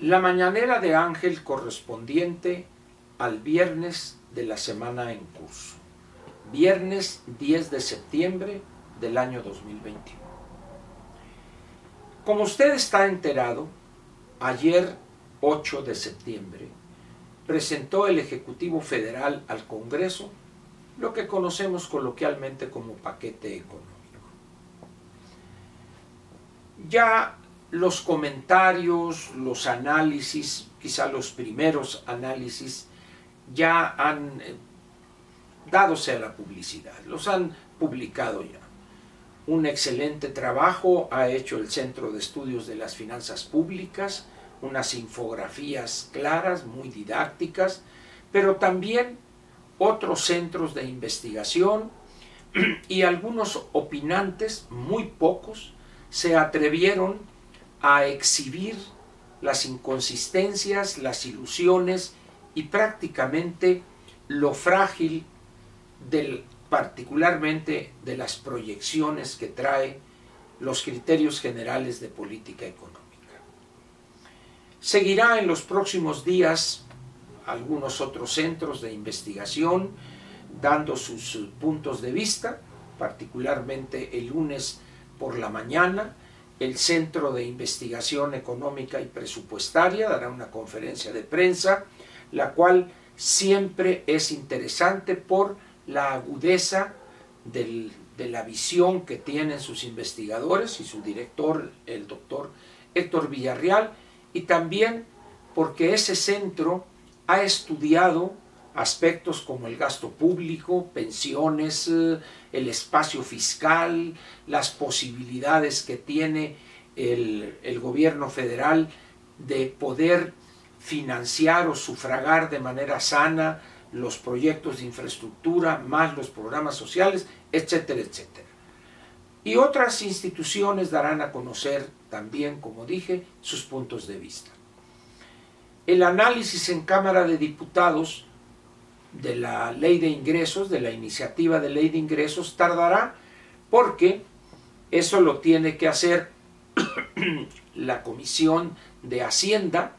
La mañanera de Ángel correspondiente al viernes de la semana en curso. Viernes 10 de septiembre del año 2021. Como usted está enterado, ayer 8 de septiembre presentó el Ejecutivo Federal al Congreso lo que conocemos coloquialmente como paquete económico. Ya los comentarios, los análisis, quizá los primeros análisis, ya han eh, dadose a la publicidad, los han publicado ya. Un excelente trabajo ha hecho el Centro de Estudios de las Finanzas Públicas, unas infografías claras, muy didácticas, pero también otros centros de investigación y algunos opinantes, muy pocos, se atrevieron a exhibir las inconsistencias, las ilusiones y prácticamente lo frágil del, particularmente de las proyecciones que trae los criterios generales de política económica. Seguirá en los próximos días algunos otros centros de investigación dando sus puntos de vista, particularmente el lunes por la mañana, el Centro de Investigación Económica y Presupuestaria dará una conferencia de prensa, la cual siempre es interesante por la agudeza de la visión que tienen sus investigadores y su director, el doctor Héctor Villarreal, y también porque ese centro ha estudiado aspectos como el gasto público, pensiones, eh, el espacio fiscal, las posibilidades que tiene el, el, gobierno federal de poder financiar o sufragar de manera sana los proyectos de infraestructura, más los programas sociales, etcétera, etcétera. Y otras instituciones darán a conocer también, como dije, sus puntos de vista el análisis en Cámara de Diputados de la ley de ingresos, de la iniciativa de ley de ingresos, tardará porque eso lo tiene que hacer la Comisión de Hacienda,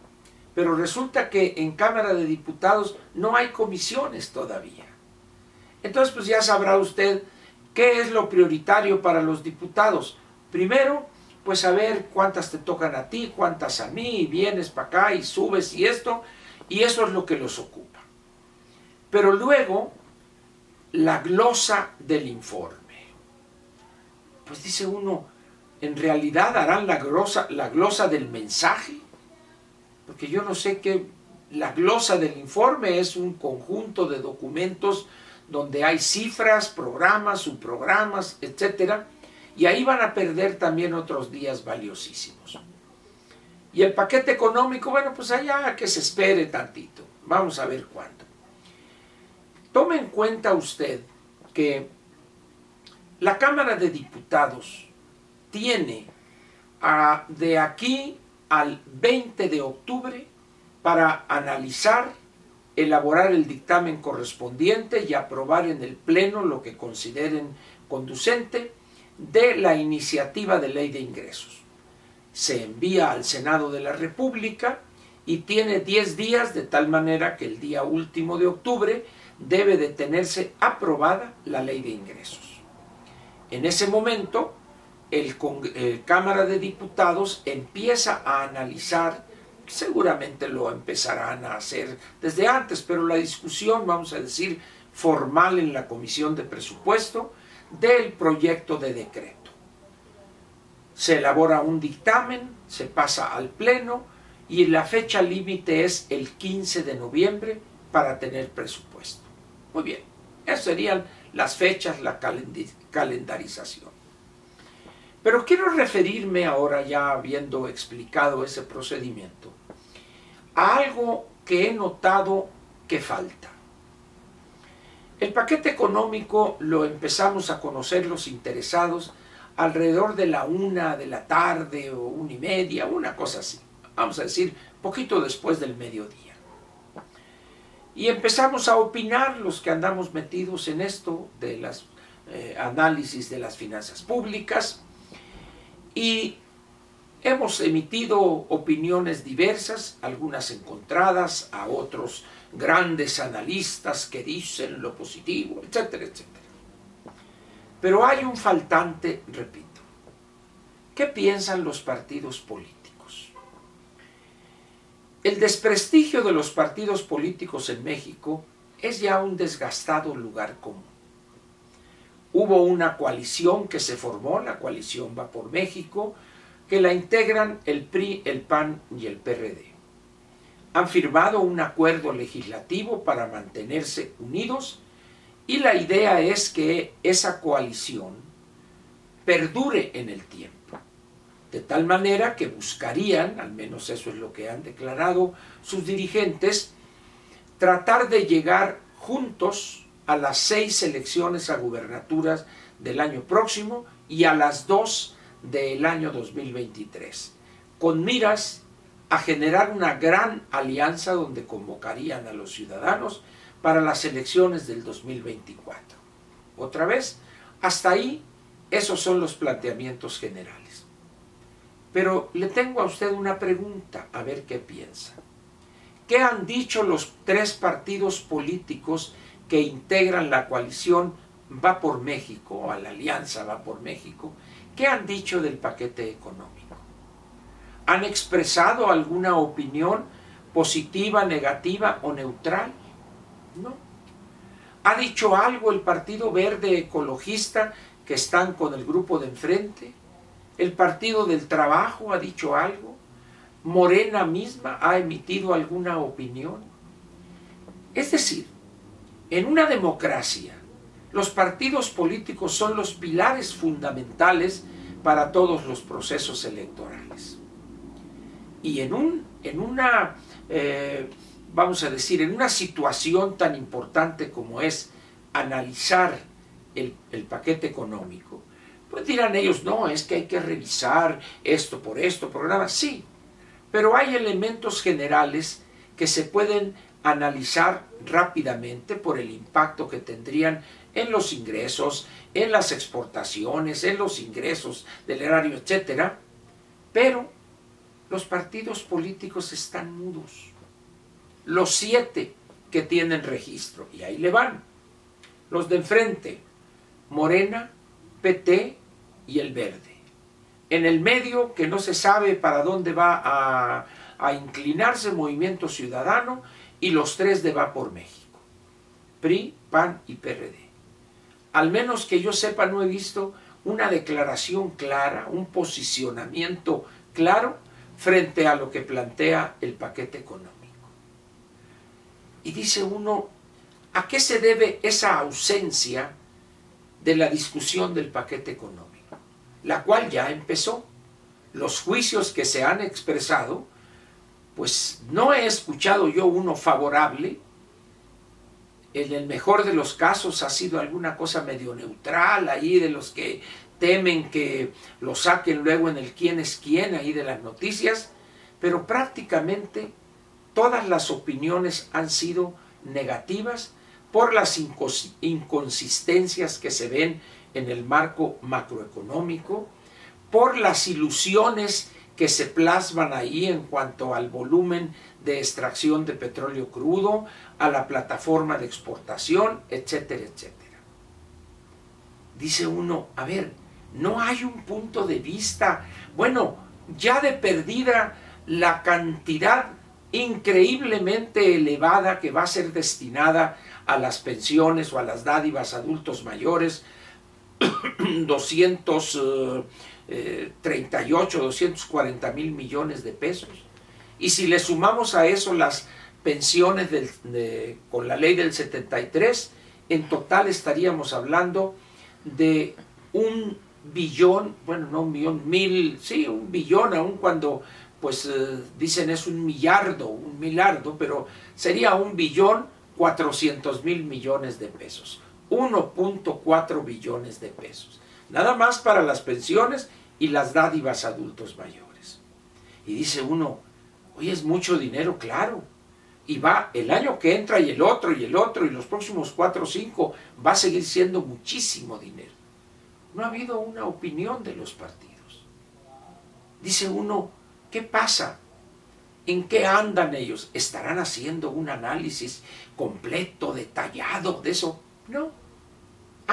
pero resulta que en Cámara de Diputados no hay comisiones todavía. Entonces, pues ya sabrá usted qué es lo prioritario para los diputados. Primero, pues a ver cuántas te tocan a ti, cuántas a mí, y vienes para acá y subes y esto, y eso es lo que los ocupa. Pero luego, la glosa del informe. Pues dice uno, ¿en realidad harán la glosa, la glosa del mensaje? Porque yo no sé qué, la glosa del informe es un conjunto de documentos donde hay cifras, programas, subprogramas, etcétera, y ahí van a perder también otros días valiosísimos. Y el paquete económico, bueno, pues allá que se espere tantito. Vamos a ver cuándo. Tome en cuenta usted que la Cámara de Diputados tiene de aquí al 20 de octubre para analizar, elaborar el dictamen correspondiente y aprobar en el Pleno lo que consideren conducente de la iniciativa de ley de ingresos. Se envía al Senado de la República y tiene 10 días de tal manera que el día último de octubre debe de tenerse aprobada la ley de ingresos. En ese momento, el, Cámara de Diputados empieza a analizar, seguramente lo empezarán a hacer desde antes, pero la discusión, vamos a decir, formal en la Comisión de Presupuesto, del proyecto de decreto. Se elabora un dictamen, se pasa al Pleno y la fecha límite es el 15 de noviembre para tener presupuesto. Muy bien, esas serían las fechas, la calendarización. Pero quiero referirme ahora, ya habiendo explicado ese procedimiento, a algo que he notado que falta. El paquete económico lo empezamos a conocer los interesados alrededor de la una de la tarde o una y media, una cosa así. Vamos a decir, poquito después del mediodía. Y empezamos a opinar los que andamos metidos en esto de las eh, análisis de las finanzas públicas y hemos emitido opiniones diversas, algunas encontradas, a otros grandes analistas que dicen lo positivo, etcétera, etcétera. Pero hay un faltante, repito. ¿Qué piensan los partidos políticos? El desprestigio de los partidos políticos en México es ya un desgastado lugar común. Hubo una coalición que se formó, la coalición Va por México, que la integran el PRI, el PAN y el PRD. Han firmado un acuerdo legislativo para mantenerse unidos y la idea es que esa coalición perdure en el tiempo. De tal manera que buscarían, al menos eso es lo que han declarado sus dirigentes, tratar de llegar juntos a las seis elecciones a gubernaturas del año próximo y a las dos del año 2023, con miras a generar una gran alianza donde convocarían a los ciudadanos para las elecciones del 2024. Otra vez, hasta ahí, esos son los planteamientos generales. Pero le tengo a usted una pregunta, a ver qué piensa. ¿Qué han dicho los tres partidos políticos que integran la coalición Va por México, o a la alianza Va por México, ¿Qué han dicho del paquete económico? ¿Han expresado alguna opinión positiva, negativa o neutral? No. ¿Ha dicho algo el Partido Verde Ecologista que están con el grupo de enfrente? ¿El Partido del Trabajo ha dicho algo? ¿Morena misma ha emitido alguna opinión? Es decir, en una democracia, los partidos políticos son los pilares fundamentales para todos los procesos electorales. Y en, un, en una, eh, vamos a decir, en una situación tan importante como es analizar el, el paquete económico, pues dirán ellos, no, es que hay que revisar esto por esto, programa, sí, pero hay elementos generales que se pueden analizar rápidamente por el impacto que tendrían en los ingresos, en las exportaciones, en los ingresos del erario, etc. Pero los partidos políticos están mudos. Los siete que tienen registro, y ahí le van. Los de enfrente, Morena, PT y el Verde. En el medio, que no se sabe para dónde va a, a inclinarse Movimiento Ciudadano, y los tres de Va por México. PRI, PAN y PRD al menos que yo sepa, no he visto una declaración clara, un posicionamiento claro frente a lo que plantea el paquete económico. Y dice uno, ¿a qué se debe esa ausencia de la discusión del paquete económico? La cual ya empezó. Los juicios que se han expresado, pues no he escuchado yo uno favorable, en el mejor de los casos ha sido alguna cosa medio neutral ahí de los que temen que lo saquen luego en el quién es quién ahí de las noticias, pero prácticamente todas las opiniones han sido negativas por las inconsistencias que se ven en el marco macroeconómico, por las ilusiones que se plasman ahí en cuanto al volumen de extracción de petróleo crudo, a la plataforma de exportación, etcétera, etcétera. Dice uno, a ver, no hay un punto de vista, bueno, ya de perdida la cantidad increíblemente elevada que va a ser destinada a las pensiones o a las dádivas adultos mayores, 238, 240 eh, mil millones de pesos. Y si le sumamos a eso las pensiones con la ley del 73, en total estaríamos hablando de un billón, bueno, no un millón, mil, sí, un billón, aun cuando pues eh, dicen es un millardo, un milardo, pero sería un billón 400 mil millones de pesos, 1.4 billones de pesos, nada más para las pensiones y las dádivas adultos mayores. Y dice uno, oye, es mucho dinero, claro, y va el año que entra y el otro y el otro y los próximos cuatro o cinco va a seguir siendo muchísimo dinero. No ha habido una opinión de los partidos. dice uno, ¿qué pasa? ¿En qué andan ellos? ¿Estarán haciendo un análisis completo, detallado de eso? No,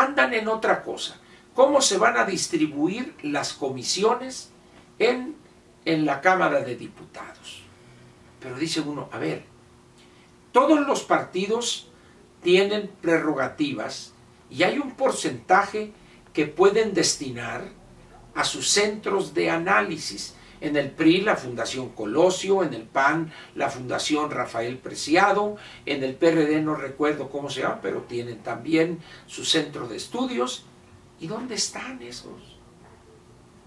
andan en otra cosa. ¿Cómo se van a distribuir las comisiones en, en la Cámara de Diputados? Pero dice uno, a ver, todos los partidos tienen prerrogativas y hay un porcentaje que pueden destinar a sus centros de análisis. En el PRI la Fundación Colosio, en el PAN la Fundación Rafael Preciado, en el PRD no recuerdo cómo se llama, pero tienen también su centro de estudios. ¿Y dónde están esos?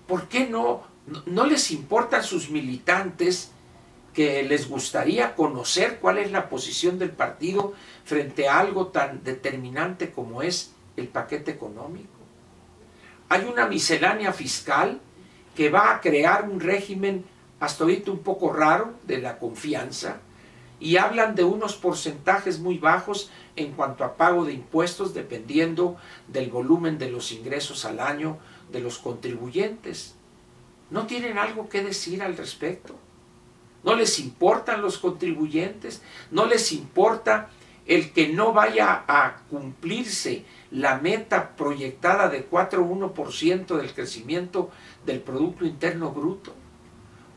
¿Por qué no, no les importan sus militantes que les gustaría conocer cuál es la posición del partido frente a algo tan determinante como es el paquete económico. Hay una miscelánea fiscal que va a crear un régimen hasta ahorita un poco raro de la confianza y hablan de unos porcentajes muy bajos en cuanto a pago de impuestos dependiendo del volumen de los ingresos al año de los contribuyentes. ¿No tienen algo que decir al respecto? ¿No les importan los contribuyentes? ¿No les importa el que no vaya a cumplirse la meta proyectada de 4,1% del crecimiento del Producto Interno Bruto,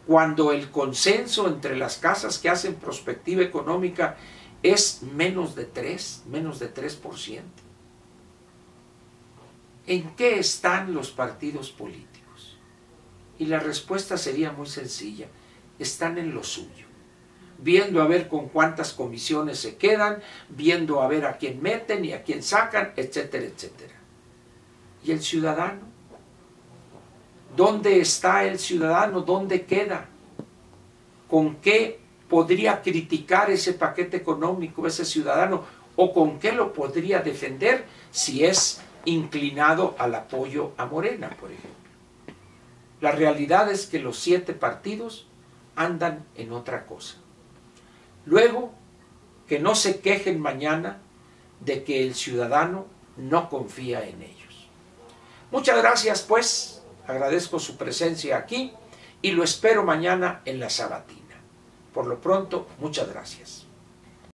cuando el consenso entre las casas que hacen prospectiva económica es menos de 3, menos de 3%. ¿En qué están los partidos políticos? Y la respuesta sería muy sencilla, están en lo suyo viendo a ver con cuántas comisiones se quedan, viendo a ver a quién meten y a quién sacan, etcétera, etcétera. ¿Y el ciudadano? ¿Dónde está el ciudadano? ¿Dónde queda? ¿Con qué podría criticar ese paquete económico ese ciudadano? ¿O con qué lo podría defender si es inclinado al apoyo a Morena, por ejemplo? La realidad es que los siete partidos andan en otra cosa. Luego, que no se quejen mañana de que el ciudadano no confía en ellos. Muchas gracias, pues, agradezco su presencia aquí y lo espero mañana en la sabatina. Por lo pronto, muchas gracias.